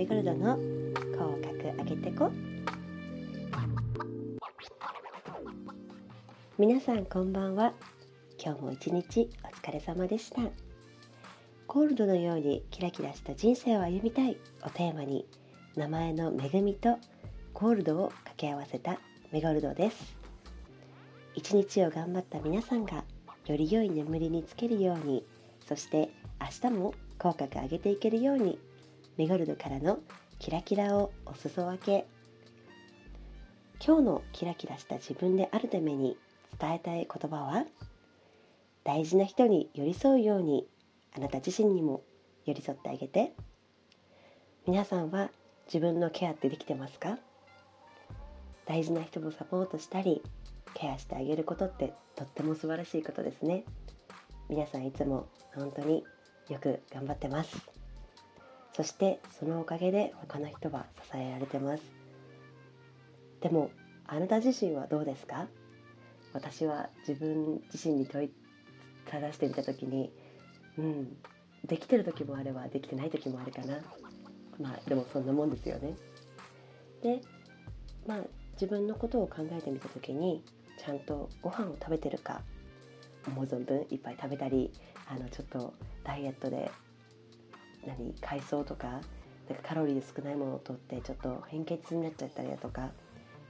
メゴルドの口角上げてこ。皆さんこんばんは。今日も一日お疲れ様でした。コールドのようにキラキラした人生を歩みたい。をテーマに名前の恵みとコールドを掛け合わせたメゴルドです。一日を頑張った皆さんがより良い眠りにつけるようにそして明日も口角上げていけるようにメゴルドからのキラキラをお裾分け。今日のキラキラした自分であるために伝えたい言葉は大事な人に寄り添うようにあなた自身にも寄り添ってあげて。皆さんは自分のケアってできてますか？大事な人をサポートしたりケアしてあげることってとっても素晴らしいことですね。皆さんいつも本当によく頑張ってます。そしてそのおかげで他の人は支えられてます。でもあなた自身はどうですか？私は自分自身に問いただしてみた時にうんできてる時もあればできてない時もあるかな。まあでもそんなもんですよね。でまあ自分のことを考えてみた時にちゃんとご飯を食べてるか思う存分いっぱい食べたりあのちょっとダイエットで何海藻とかなんかカロリー少ないものをとってちょっと変血になっちゃったりだとか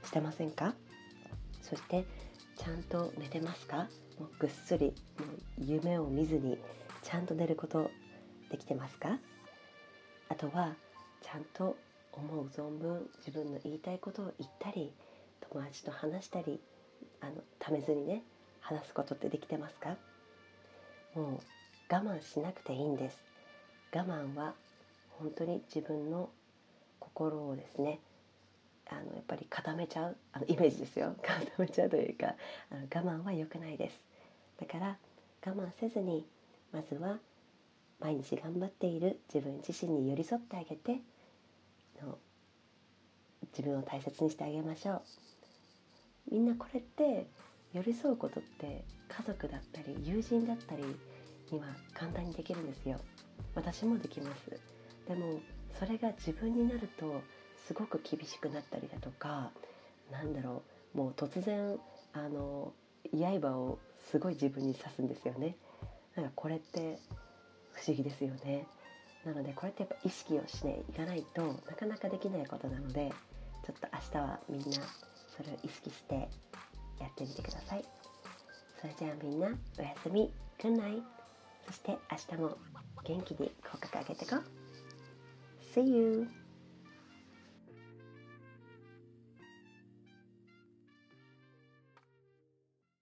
してませんか？そしてちゃんと寝てますか？もうぐっすりもう夢を見ずにちゃんと寝ることできてますか？あとはちゃんと思う存分自分の言いたいことを言ったり友達と話したりあのためずにね話すことってできてますか？もう我慢しなくていいんです。我慢は本当に自分の心をですねあのやっぱり固めちゃうあのイメージですよ。固めちゃうというかあの我慢は良くないです。だから我慢せずにまずは毎日頑張っている自分自身に寄り添ってあげて自分を大切にしてあげましょう。みんなこれって寄り添うことって家族だったり友人だったりには簡単にできるんですよ。私もできます。でもそれが自分になるとすごく厳しくなったりだとかなんだろうもう突然あの刃をすごい自分に刺すんですよね。なんかこれって不思議ですよね。なのでこれってやっぱ意識をしていかないとなかなかできないことなのでちょっと明日はみんなそれを意識してやってみてください。それじゃあみんなおやすみ。Good night そして明日も元気に口角上げてこ See you!